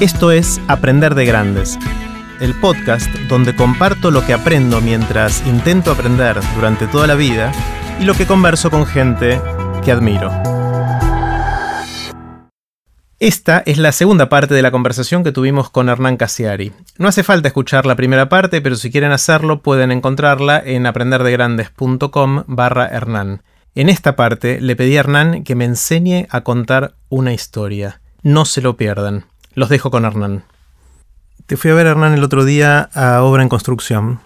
Esto es Aprender de Grandes, el podcast donde comparto lo que aprendo mientras intento aprender durante toda la vida y lo que converso con gente que admiro. Esta es la segunda parte de la conversación que tuvimos con Hernán Casiari. No hace falta escuchar la primera parte, pero si quieren hacerlo pueden encontrarla en aprenderdegrandes.com barra Hernán. En esta parte le pedí a Hernán que me enseñe a contar una historia. No se lo pierdan. Los dejo con Hernán. Te fui a ver, Hernán, el otro día a Obra en Construcción,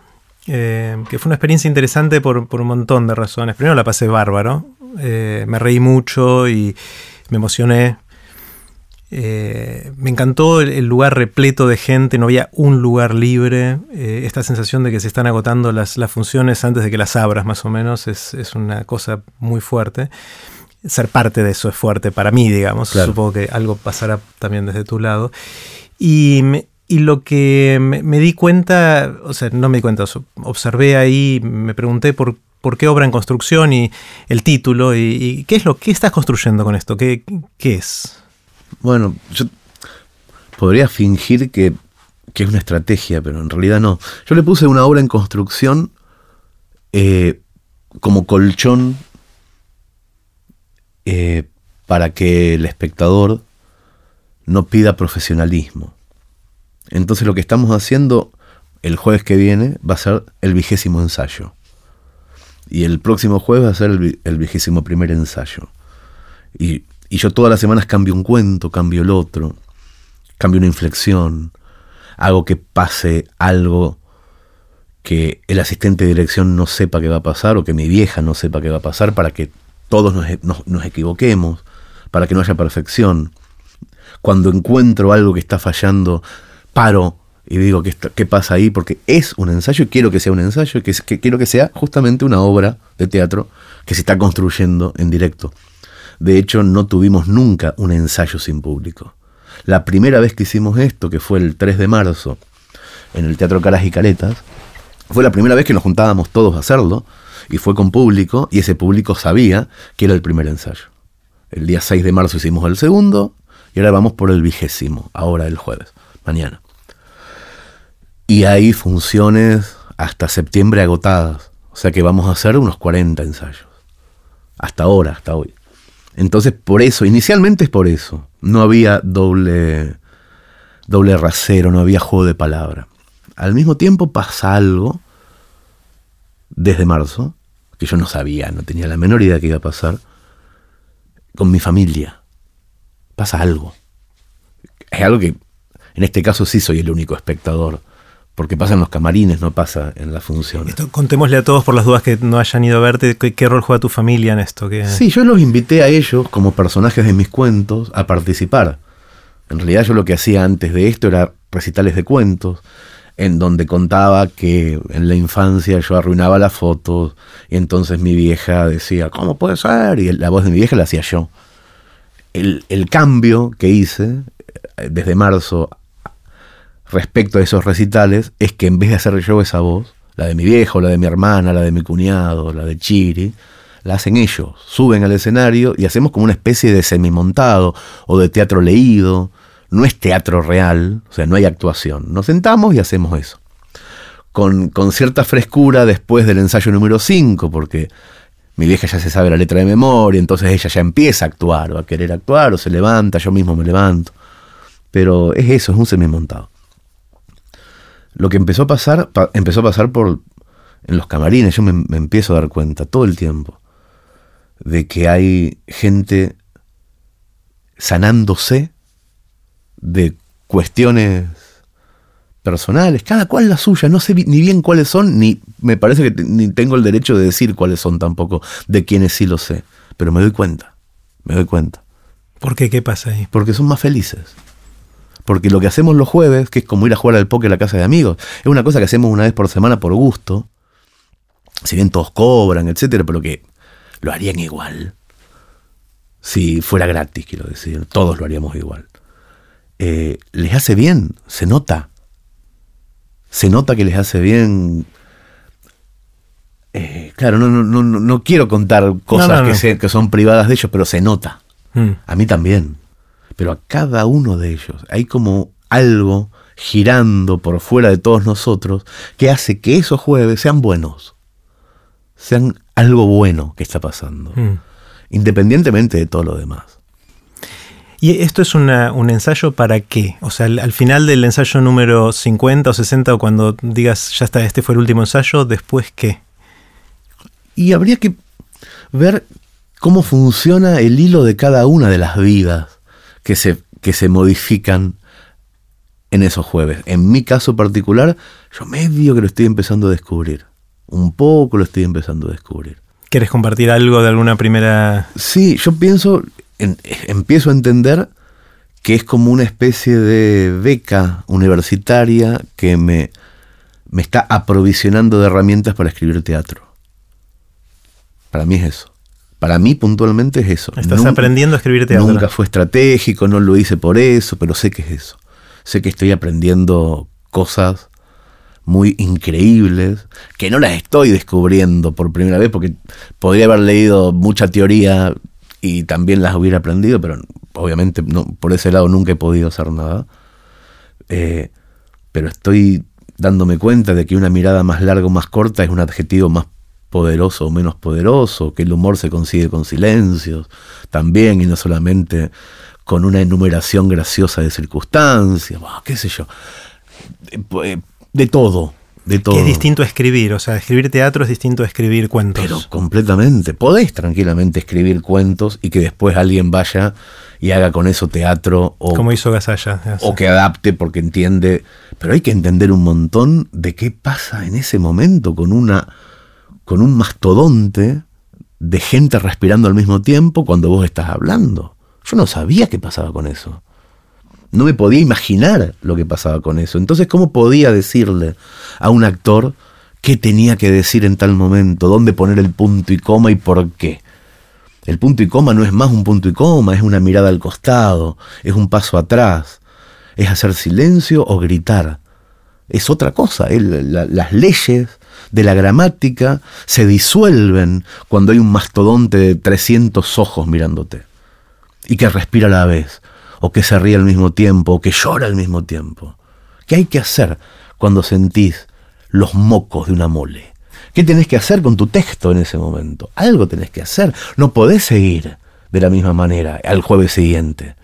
eh, que fue una experiencia interesante por, un montón de razones. Primero la pasé bárbaro, eh, me reí mucho y me emocioné. Eh, me encantó el, lugar repleto de gente, no había un lugar libre. esta sensación de que se están agotando las, funciones antes de que las abras, más o menos, es, una cosa muy fuerte. Ser parte de eso es fuerte para mí, digamos. Supongo que algo pasará también desde tu lado. Y lo que me, di cuenta, o sea, no me di cuenta, observé ahí, me pregunté por, por qué obra en construcción y el título y, qué es lo que estás construyendo con esto, qué, qué es. Bueno, yo podría fingir que, es una estrategia, pero en realidad no. Yo le puse una obra en construcción eh, como colchón eh, para que el espectador no pida profesionalismo. Entonces lo que estamos haciendo el jueves que viene va a ser el vigésimo ensayo. Y el próximo jueves va a ser el, vigésimo primer ensayo. Y, yo todas las semanas cambio un cuento, cambio el otro, cambio una inflexión, hago que pase algo que el asistente de dirección no sepa qué va a pasar o que mi vieja no sepa qué va a pasar para que todos nos, nos equivoquemos, para que no haya perfección. Cuando encuentro algo que está fallando, paro y digo, ¿qué, ¿qué, pasa ahí? Porque es un ensayo quiero que sea un ensayo que, que, quiero que sea justamente una obra de teatro que se está construyendo en directo. De hecho, no tuvimos nunca un ensayo sin público. La primera vez que hicimos esto, que fue el 3 de marzo, en el Teatro Caras y Caretas, fue la primera vez que nos juntábamos todos a hacerlo, y fue con público, y ese público sabía que era el primer ensayo. El día 6 de marzo hicimos el segundo, y ahora vamos por el vigésimo, ahora el jueves mañana. Y hay funciones hasta septiembre agotadas. O sea que vamos a hacer unos 40 ensayos. Hasta ahora, hasta hoy. Entonces, por eso, inicialmente es por eso. No había doble, doble rasero, no había juego de palabra. Al mismo tiempo pasa algo desde marzo, que yo no sabía, no tenía la menor idea que iba a pasar, con mi familia. Pasa algo. Es algo que en este caso sí soy el único espectador, porque pasa en los camarines, no pasa en la función. contémosle a todos por las dudas que no hayan ido a verte, ¿qué, rol juega tu familia en esto? Sí, yo los invité a ellos como personajes de mis cuentos a participar. En realidad yo lo que hacía antes de esto era recitales de cuentos, en donde contaba que en la infancia yo arruinaba las fotos y entonces mi vieja decía, ¿cómo puede ser? Y la voz de mi vieja la hacía yo. El, el cambio que hice eh, desde marzo respecto a esos recitales es que en vez de hacer yo esa voz, la de mi viejo, la de mi hermana, la de mi cuñado, la de Chiri, la hacen ellos, suben al escenario y hacemos como una especie de semimontado o de teatro leído. No es teatro real, o sea, no hay actuación. Nos sentamos y hacemos eso. Con, con cierta frescura después del ensayo número 5, porque mi vieja ya se sabe la letra de memoria, entonces ella ya empieza a actuar o a querer actuar o se levanta, yo mismo me levanto. Pero es eso, es un semimontado. Lo que empezó a pasar, empezó a pasar por en los camarines, yo me, empiezo a dar cuenta todo el tiempo de que hay gente sanándose de cuestiones personales, cada cual la suya, no sé ni bien cuáles son, ni me parece que ni tengo el derecho de decir cuáles son tampoco, de quienes sí lo sé, pero me doy cuenta, me doy cuenta. ¿Por qué? ¿Qué pasa ahí? Porque son más felices. Porque lo que hacemos los jueves, que es como ir a jugar al póker a la casa de amigos, es una cosa que hacemos una vez por semana por gusto. Si bien todos cobran, etcétera, pero que lo harían igual. Si fuera gratis, quiero decir. Todos lo haríamos igual. Eh, les hace bien, se nota. Se nota que les hace bien. Eh, claro, no, no, no, no, quiero contar cosas que, que, son privadas de ellos, pero se nota. Mm. A mí también pero a cada uno de ellos hay como algo girando por fuera de todos nosotros que hace que esos jueves sean buenos, sean algo bueno que está pasando, Mm. independientemente de todo lo demás. ¿Y esto es una- un ensayo para qué? O sea, al, al final del ensayo número 50 o 60, o cuando digas, ya está, este fue el último ensayo, ¿después qué? Y habría que ver cómo funciona el hilo de cada una de las vidas que se, que se modifican en esos jueves. En mi caso particular, yo medio que lo estoy empezando a descubrir. Un poco lo estoy empezando a descubrir. ¿Quieres compartir algo de alguna primera... Sí, yo pienso, en- empiezo a entender que es como una especie de beca universitaria que me, me está aprovisionando de herramientas para escribir teatro. Para mí es eso. Para mí puntualmente es eso. Estás Nunca- aprendiendo a escribir teatro. Nunca fue estratégico, no lo hice por eso, pero sé que es eso. Sé que estoy aprendiendo cosas muy increíbles, que no las estoy descubriendo por primera vez, porque podría haber leído mucha teoría y también las hubiera aprendido, pero obviamente por ese lado nunca he podido hacer nada. Eh, pero estoy dándome cuenta de que una mirada más larga o más corta es un adjetivo más poderoso o menos poderoso, que el humor se consigue con silencios también y no solamente con una enumeración graciosa de circunstancias, qué sé yo, Eh, eh, de todo, de todo. Que es distinto a escribir, o sea, escribir teatro es distinto a escribir cuentos. Pero completamente. Podés tranquilamente escribir cuentos y que después alguien vaya y haga con eso teatro o, como hizo Gasalla. o que adapte porque entiende. Pero hay que entender un montón de qué pasa en ese momento con una con un mastodonte de gente respirando al mismo tiempo cuando vos estás hablando. Yo no sabía qué pasaba con eso. No me podía imaginar lo que pasaba con eso. Entonces, ¿cómo podía decirle a un actor qué tenía que decir en tal momento? ¿Dónde poner el punto y coma y por qué? El punto y coma no es más un punto y coma, es una mirada al costado, es un paso atrás, es hacer silencio o gritar. Es otra cosa. las leyes de la gramática se disuelven cuando hay un mastodonte de 300 ojos mirándote y que respira a la vez, o que se ríe al mismo tiempo, o que llora al mismo tiempo. ¿Qué hay que hacer cuando sentís los mocos de una mole? ¿Qué tenés que hacer con tu texto en ese momento? Algo tenés que hacer. No podés seguir de la misma manera al jueves siguiente.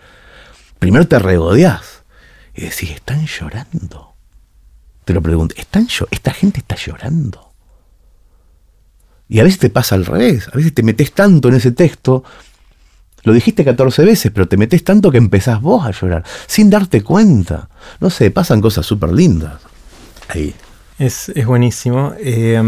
Primero te regodeás y decís, están llorando. Te lo pregunto, ¿están ¿esta gente está llorando? Y a veces te pasa al revés, a veces te metes tanto en ese texto lo dijiste 14 veces, pero te metes tanto que empezás vos a llorar, sin darte cuenta. No sé, pasan cosas súper lindas. Ahí. Es, es buenísimo. Eh,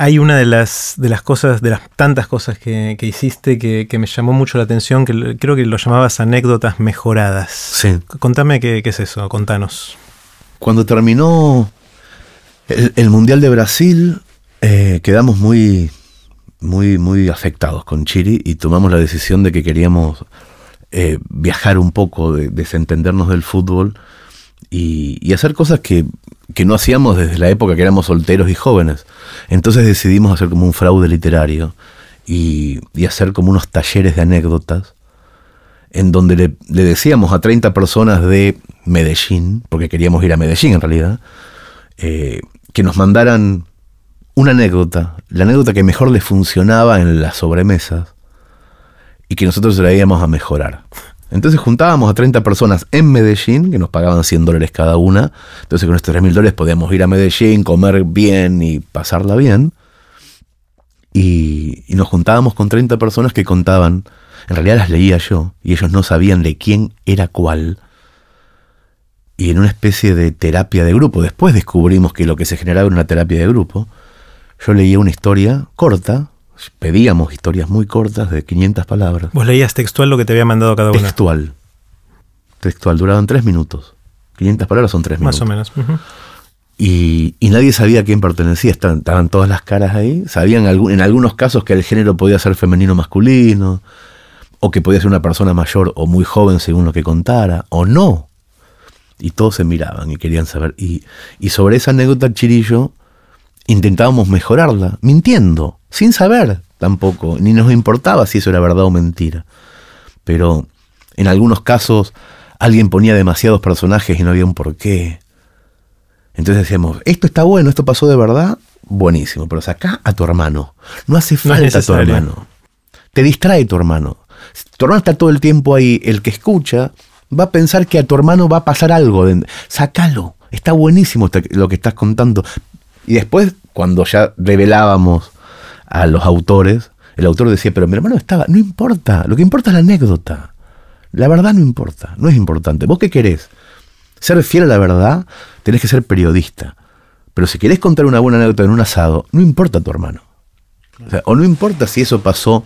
hay una de las, de las cosas, de las tantas cosas que, que hiciste que, que me llamó mucho la atención, que creo que lo llamabas anécdotas mejoradas. Sí. Contame qué, qué es eso, contanos. Cuando terminó el, el Mundial de Brasil, eh, quedamos muy, muy, muy afectados con Chiri y tomamos la decisión de que queríamos eh, viajar un poco, de- desentendernos del fútbol y, hacer cosas que, que no hacíamos desde la época que éramos solteros y jóvenes. Entonces decidimos hacer como un fraude literario y, y hacer como unos talleres de anécdotas en donde le, le decíamos a 30 personas de Medellín, porque queríamos ir a Medellín en realidad, eh, que nos mandaran una anécdota, la anécdota que mejor les funcionaba en las sobremesas y que nosotros íbamos a mejorar. Entonces juntábamos a 30 personas en Medellín, que nos pagaban 100 dólares cada una. Entonces con estos 3 mil dólares podíamos ir a Medellín, comer bien y pasarla bien. Y, y nos juntábamos con 30 personas que contaban, en realidad las leía yo, y ellos no sabían de quién era cuál. Y en una especie de terapia de grupo, después descubrimos que lo que se generaba era una terapia de grupo, yo leía una historia corta, pedíamos historias muy cortas de 500 palabras. Vos leías textual lo que te había mandado cada una. Textual. Textual, duraban tres minutos. 500 palabras son tres minutos. Más o menos. Y, y nadie sabía a quién pertenecía, estaban, estaban todas las caras ahí. Sabían en algunos casos que el género podía ser femenino o masculino, o que podía ser una persona mayor o muy joven según lo que contara, o no. Y todos se miraban y querían saber. Y, y sobre esa anécdota, Chirillo, intentábamos mejorarla, mintiendo, sin saber tampoco, ni nos importaba si eso era verdad o mentira. Pero en algunos casos alguien ponía demasiados personajes y no había un porqué. Entonces decíamos, esto está bueno, esto pasó de verdad, buenísimo, pero saca a tu hermano. No hace falta tu hermano. Te distrae tu hermano. Tu hermano está todo el tiempo ahí, el que escucha va a pensar que a tu hermano va a pasar algo. Sácalo, está buenísimo lo que estás contando. Y después, cuando ya revelábamos a los autores, el autor decía, pero mi hermano estaba, no importa, lo que importa es la anécdota. La verdad no importa, no es importante. ¿Vos qué querés? Ser fiel a la verdad, tenés que ser periodista. Pero si querés contar una buena anécdota en un asado, no importa tu hermano. O, no importa si eso pasó,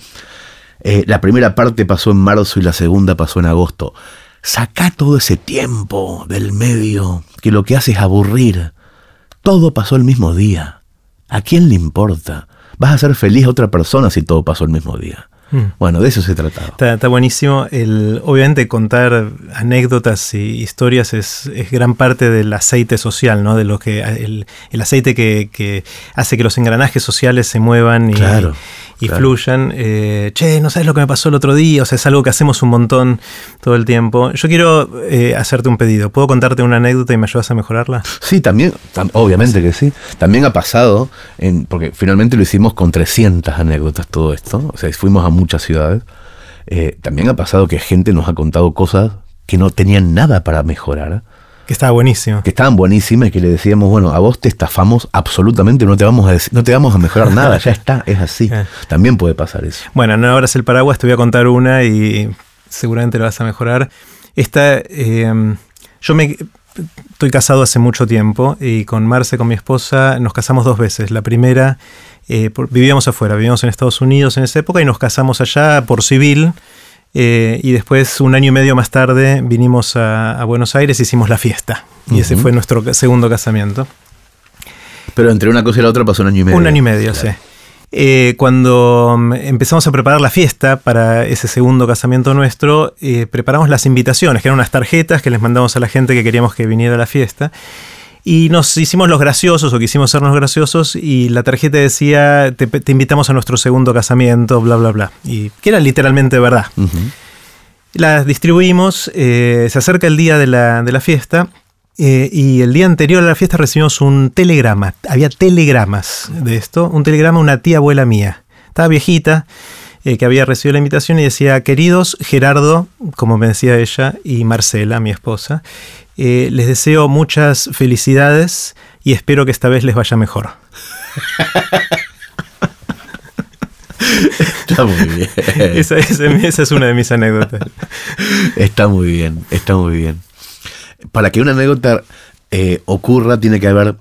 eh, la primera parte pasó en marzo y la segunda pasó en agosto. Sacá todo ese tiempo del medio que lo que hace es aburrir. Todo pasó el mismo día. ¿A quién le importa? Vas a ser feliz a otra persona si todo pasó el mismo día. Mm. Bueno, de eso se trataba. Está, buenísimo. El, obviamente contar anécdotas y historias es, gran parte del aceite social, ¿no? De lo que el, aceite que, hace que los engranajes sociales se muevan y, y fluyan. Eh, che, no sabes lo que me pasó el otro día. O sea, es algo que hacemos un montón todo el tiempo. Yo quiero eh, hacerte un pedido. ¿Puedo contarte una anécdota y me ayudas a mejorarla? Sí, también, obviamente que sí. También ha pasado, en, porque finalmente lo hicimos con 300 anécdotas todo esto. O sea, fuimos a muchas ciudades. Eh, también ha pasado que gente nos ha contado cosas que no tenían nada para mejorar que estaba buenísimo. Que estaban buenísimas y que le decíamos, bueno, a vos te estafamos absolutamente, no te vamos a, no te vamos a mejorar nada, ya está, es así. Eh. También puede pasar eso. Bueno, no abras el paraguas, te voy a contar una y seguramente lo vas a mejorar. Esta, em, yo me estoy casado hace mucho tiempo y con Marce, con mi esposa, nos casamos dos veces. La primera, eh, vivíamos afuera, vivíamos en Estados Unidos en esa época y nos casamos allá por civil eh, y después, un año y medio más tarde, vinimos a, Buenos Aires y hicimos la fiesta. Y ese fue nuestro segundo casamiento. Pero entre una cosa y la otra pasó un año y medio. Un año y medio, sí. Eh, cuando mm, empezamos a preparar la fiesta para ese segundo casamiento nuestro, eh, preparamos las invitaciones, que eran unas tarjetas que les mandamos a la gente que queríamos que viniera a la fiesta. Y nos hicimos los graciosos o quisimos sernos graciosos y la tarjeta decía, te, invitamos a nuestro segundo casamiento, bla, bla, bla. Y que era literalmente verdad. Las distribuimos, eh, se acerca el día de la, de la fiesta eh, y el día anterior a la fiesta recibimos un telegrama. Había telegramas de esto. Un telegrama una tía abuela mía. Estaba viejita, eh, que había recibido la invitación y decía, queridos Gerardo, como me decía ella, y Marcela, mi esposa, eh, les deseo muchas felicidades y espero que esta vez les vaya mejor. Está muy bien. Esa, es una de mis anécdotas. Está muy bien, está muy bien. Para que una anécdota eh, ocurra tiene que haber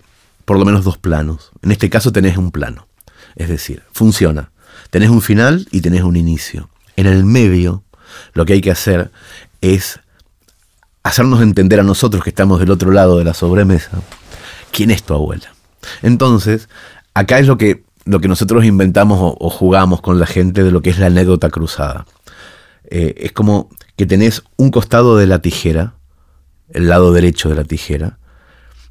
por lo menos dos planos. En este caso tenés un plano. Es decir, funciona. Tenés un final y tenés un inicio. En el medio lo que hay que hacer es hacernos entender a nosotros que estamos del otro lado de la sobremesa, quién es tu abuela. Entonces, acá es lo que, lo que nosotros inventamos o, jugamos con la gente de lo que es la anécdota cruzada. Eh, es como que tenés un costado de la tijera, el lado derecho de la tijera,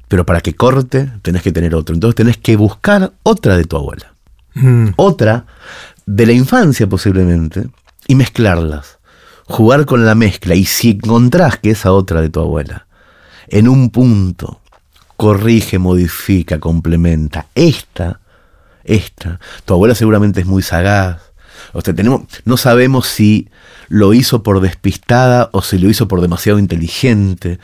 pero para que corte tenés que tener otro. Entonces tenés que buscar otra de tu abuela. Mm. Otra de la infancia posiblemente y mezclarlas jugar con la mezcla y si encontrás que esa otra de tu abuela, en un punto, corrige, modifica, complementa, esta, esta, tu abuela seguramente es muy sagaz. O sea, tenemos, no sabemos si lo hizo por despistada o si lo hizo por demasiado inteligente.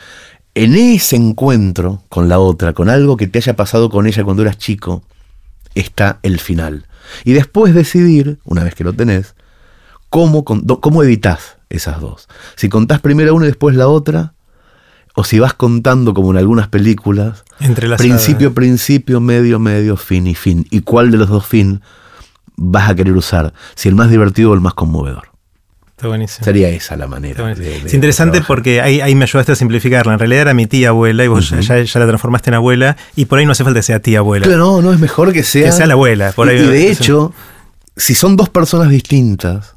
En ese encuentro con la otra, con algo que te haya pasado con ella cuando eras chico, está el final. Y después decidir, una vez que lo tenés, cómo, cómo evitas esas dos. Si contás primero una y después la otra, o si vas contando como en algunas películas, principio, principio, medio, medio, fin y fin. ¿Y cuál de los dos fin vas a querer usar? Si el más divertido o el más conmovedor. Está buenísimo. Sería esa la manera. es interesante porque ahí, ahí, me ayudaste a simplificarla. En realidad era mi tía abuela y vos ya, la transformaste en abuela y por ahí no hace falta que sea tía abuela. Pero no, no es mejor que sea. Que sea la abuela. Por y, y de hecho, si son dos personas distintas,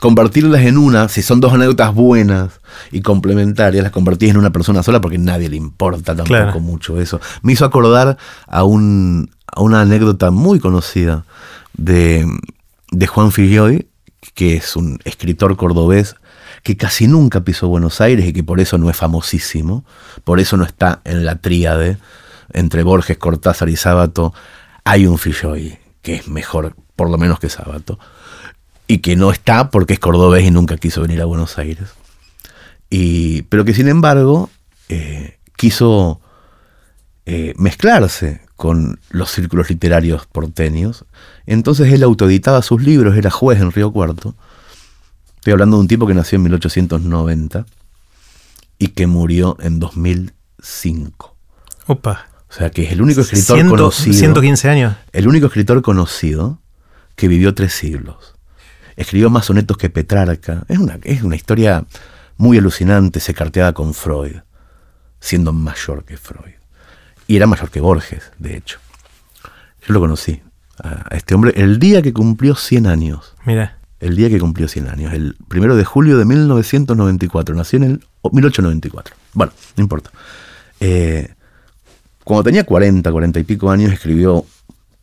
convertirlas en una, si son dos anécdotas buenas y complementarias, las convertís en una persona sola porque a nadie le importa tampoco mucho eso. Me hizo acordar a, un, a una anécdota muy conocida de, de Juan Filloy, que es un escritor cordobés que casi nunca pisó Buenos Aires y que por eso no es famosísimo, por eso no está en la tríade entre Borges, Cortázar y Sábato, hay un Filloy que es mejor, por lo menos que Sábato, y que no está porque es cordobés y nunca quiso venir a Buenos Aires. Y, pero que sin embargo eh, quiso eh, mezclarse con los círculos literarios porteños. Entonces él autoeditaba sus libros, era juez en Río Cuarto. Estoy hablando de un tipo que nació en 1890 y que murió en 2005. Opa. O sea que es el único escritor conocido. 115 años. El único escritor conocido que vivió tres siglos. Escribió más sonetos que Petrarca. Es una, es una historia muy alucinante, se carteaba con Freud, siendo mayor que Freud. Y era mayor que Borges, de hecho. Yo lo conocí a este hombre el día que cumplió 100 años. Mira. El día que cumplió 100 años, el primero de julio de 1994. Nació en el o, 1894. Bueno, no importa. Eh, cuando tenía 40, 40 y pico años, escribió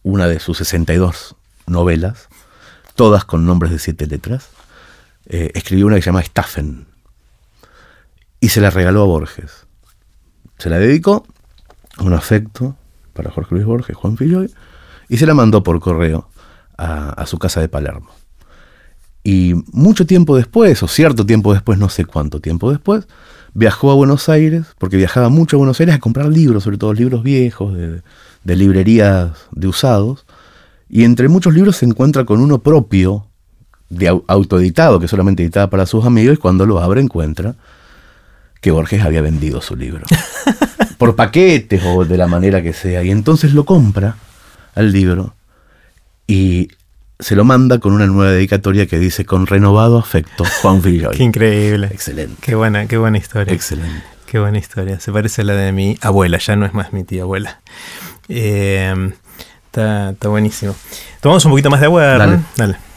una de sus 62 novelas, todas con nombres de siete letras. Eh, escribió una que se llama Staffen y se la regaló a Borges. Se la dedicó un afecto para Jorge Luis Borges, Juan Filloy, y se la mandó por correo a, su casa de Palermo. Y mucho tiempo después, o cierto tiempo después, no sé cuánto tiempo después, viajó a Buenos Aires, porque viajaba mucho a Buenos Aires a comprar libros, sobre todo libros viejos, de, de librerías de usados, y entre muchos libros se encuentra con uno propio, de au- autoeditado, que solamente editaba para sus amigos, y cuando lo abre encuentra que Borges había vendido su libro. Por paquetes o de la manera que sea. Y entonces lo compra al libro y se lo manda con una nueva dedicatoria que dice con renovado afecto, Juan Filloy. Qué increíble. Excelente. Qué buena, qué buena historia. Excelente. Qué buena historia. Se parece a la de mi abuela, ya no es más mi tía abuela. Eh, está, está buenísimo. Tomamos un poquito más de agua. Dale. Dale.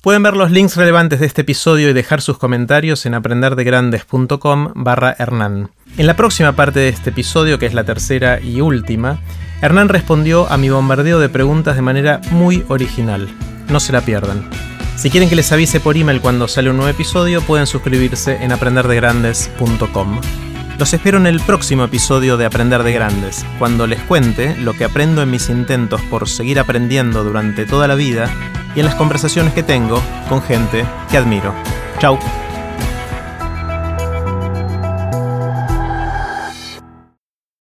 Pueden ver los links relevantes de este episodio y dejar sus comentarios en aprenderdegrandes.com barra Hernán. En la próxima parte de este episodio, que es la tercera y última, Hernán respondió a mi bombardeo de preguntas de manera muy original. No se la pierdan. Si quieren que les avise por email cuando sale un nuevo episodio, pueden suscribirse en aprenderdegrandes.com. Los espero en el próximo episodio de Aprender de Grandes, cuando les cuente lo que aprendo en mis intentos por seguir aprendiendo durante toda la vida y en las conversaciones que tengo con gente que admiro. Chau.